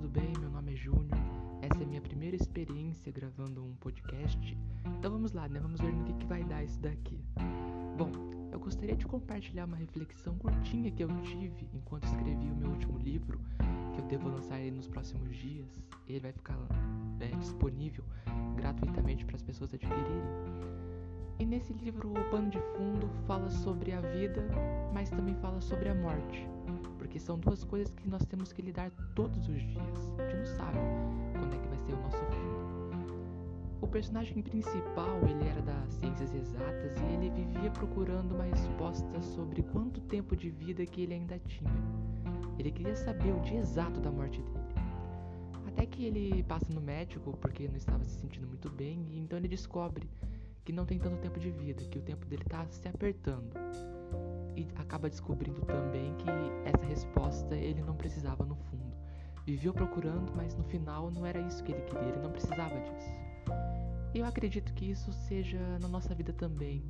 tudo bem? Meu nome é Júnior. Essa é a minha primeira experiência gravando um podcast. Então vamos lá, né? Vamos ver no que, que vai dar isso daqui. Bom, eu gostaria de compartilhar uma reflexão curtinha que eu tive enquanto escrevi o meu último livro, que eu devo lançar nos próximos dias. Ele vai ficar é, disponível gratuitamente para as pessoas adquirirem. E nesse livro, o pano de fundo fala sobre a vida, mas também fala sobre a morte porque são duas coisas que nós temos que lidar todos os dias. A gente não sabe quando é que vai ser o nosso fim. O personagem principal, ele era das ciências exatas e ele vivia procurando uma resposta sobre quanto tempo de vida que ele ainda tinha. Ele queria saber o dia exato da morte dele. Até que ele passa no médico porque não estava se sentindo muito bem e então ele descobre que não tem tanto tempo de vida, que o tempo dele está se apertando e acaba descobrindo também que essa resposta ele não precisava no fundo. Viveu procurando, mas no final não era isso que ele queria, ele não precisava disso. Eu acredito que isso seja na nossa vida também.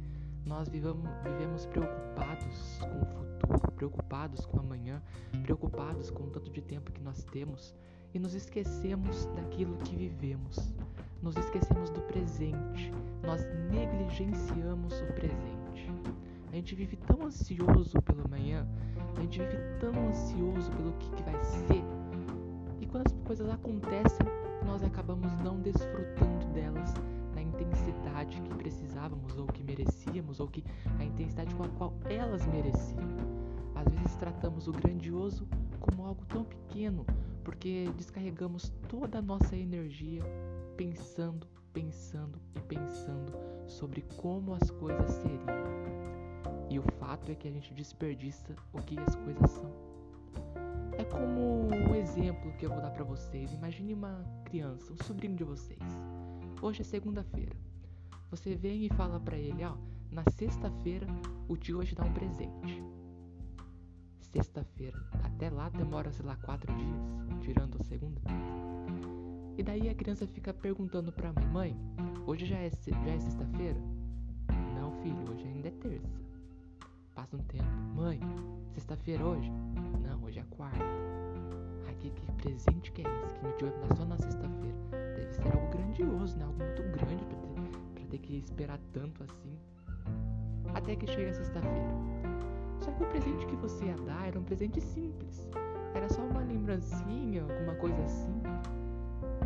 Nós vivamos, vivemos preocupados com o futuro, preocupados com amanhã, preocupados com o tanto de tempo que nós temos e nos esquecemos daquilo que vivemos. Nos esquecemos do presente, nós negligenciamos o presente. A gente vive tão ansioso pelo amanhã, a gente vive tão ansioso pelo que, que vai ser, e quando as coisas acontecem, nós acabamos não desfrutando delas na intensidade que precisávamos, ou que merecíamos, ou que a intensidade com a qual elas mereciam. Às vezes tratamos o grandioso como algo tão pequeno, porque descarregamos toda a nossa energia pensando, pensando e pensando sobre como as coisas seriam. E o fato é que a gente desperdiça o que as coisas são. É como o exemplo que eu vou dar para vocês. Imagine uma criança, um sobrinho de vocês. Hoje é segunda-feira. Você vem e fala para ele, ó, na sexta-feira o tio vai te dar um presente. Sexta-feira. Até lá demora, sei lá, quatro dias, tirando a segunda. E daí a criança fica perguntando pra mãe, mãe, hoje já é, já é sexta-feira? Não, filho, hoje ainda é terça. Passa um tempo. Mãe, sexta-feira hoje? Não, hoje é quarta. Ai, que, presente que é esse? Que meu tio vai dar só na sexta-feira. Deve ser algo grandioso, né? Algo muito grande pra ter, pra ter que esperar tanto assim. Até que chega sexta-feira. Só que o presente que você ia dar era um presente simples. Era só uma lembrancinha, alguma coisa assim.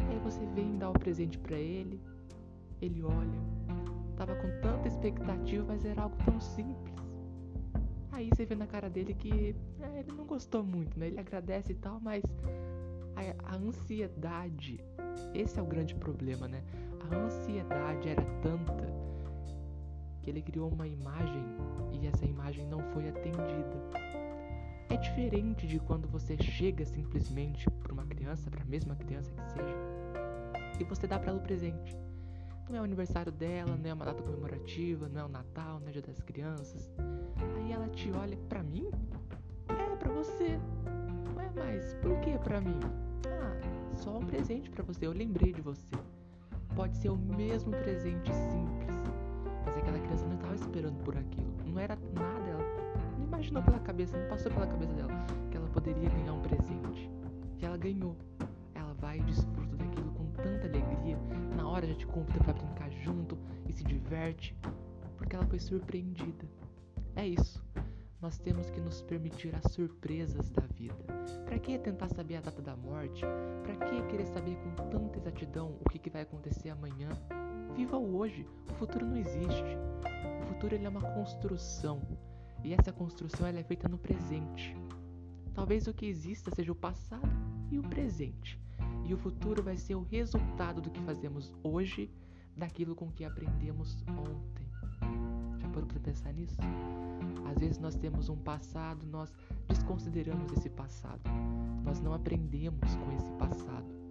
Aí você vem dar o presente para ele. Ele olha. Tava com tanta expectativa, mas era algo tão simples. Aí você vê na cara dele que é, ele não gostou muito, né? Ele agradece e tal, mas a, a ansiedade, esse é o grande problema, né? A ansiedade era tanta que ele criou uma imagem e essa imagem não foi atendida. É diferente de quando você chega simplesmente para uma criança, para a mesma criança que seja, e você dá para ela o presente. Não é o aniversário dela, não é uma data comemorativa, não é o Natal, não é o Dia das Crianças. Aí ela te olha pra mim? É, pra você. Ué, mas por que pra mim? Ah, só um presente pra você, eu lembrei de você. Pode ser o mesmo presente simples, mas aquela criança não estava esperando por aquilo. Não era nada, ela não imaginou pela cabeça, não passou pela cabeça dela que ela poderia ganhar um presente. E ela ganhou. Ela vai e desfruta daquilo com tanta alegria. Na hora já te convida para brincar junto e se diverte, porque ela foi surpreendida. É isso. Nós temos que nos permitir as surpresas da vida. Para que tentar saber a data da morte? Para que querer saber com tanta exatidão o que, que vai acontecer amanhã? Viva o hoje. O futuro não existe. O futuro ele é uma construção. E essa construção ela é feita no presente. Talvez o que exista seja o passado e o presente. E o futuro vai ser o resultado do que fazemos hoje, daquilo com que aprendemos ontem. Já parou para pensar nisso? Às vezes nós temos um passado, nós desconsideramos esse passado. Nós não aprendemos com esse passado,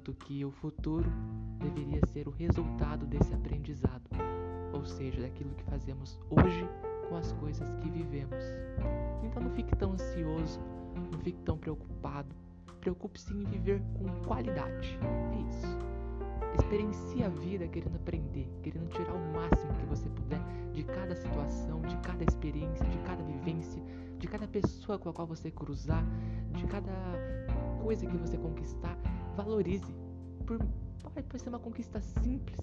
enquanto que o futuro deveria ser o resultado desse aprendizado, ou seja, daquilo que fazemos hoje com as coisas que vivemos. Então não fique tão ansioso, não fique tão preocupado. Preocupe-se em viver com qualidade. É isso. Experiencie a vida querendo aprender, querendo tirar o máximo que você puder de cada situação, de cada experiência, de cada vivência, de cada pessoa com a qual você cruzar, de cada coisa que você conquistar, valorize. Por, pode, pode ser uma conquista simples,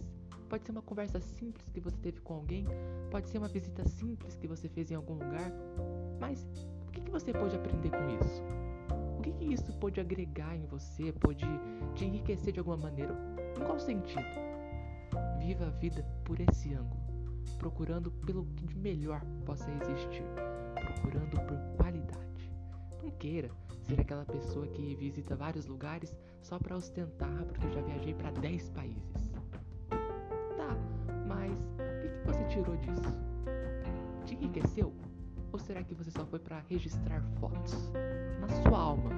pode ser uma conversa simples que você teve com alguém, pode ser uma visita simples que você fez em algum lugar, mas o que, que você pode aprender com isso? O que, que isso pode agregar em você, pode te enriquecer de alguma maneira? Em qual sentido? Viva a vida por esse ângulo, procurando pelo que de melhor possa existir, procurando por qualidade. Não queira ser aquela pessoa que visita vários lugares só para ostentar, porque eu já viajei para 10 países. Tá, mas o que, que você tirou disso? Te enriqueceu? Ou será que você só foi para registrar fotos? Na sua alma,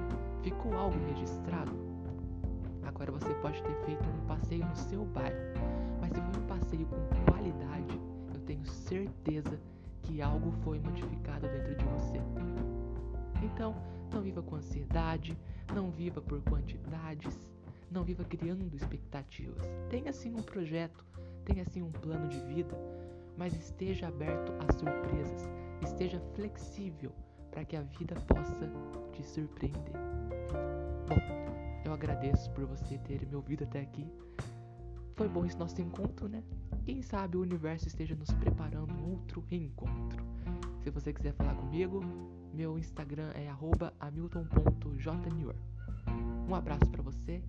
ficou algo registrado? Agora você pode ter feito um passeio no seu bairro, mas se foi um passeio com qualidade, eu tenho certeza que algo foi modificado dentro de você. Então, não viva com ansiedade, não viva por quantidades, não viva criando expectativas. Tenha sim um projeto, tenha sim um plano de vida, mas esteja aberto a surpresas, esteja flexível para que a vida possa te surpreender. Bom, eu agradeço por você ter me ouvido até aqui. Foi bom esse nosso encontro, né? Quem sabe o universo esteja nos preparando um outro reencontro. Se você quiser falar comigo, meu Instagram é hamilton.jnewr. Um abraço para você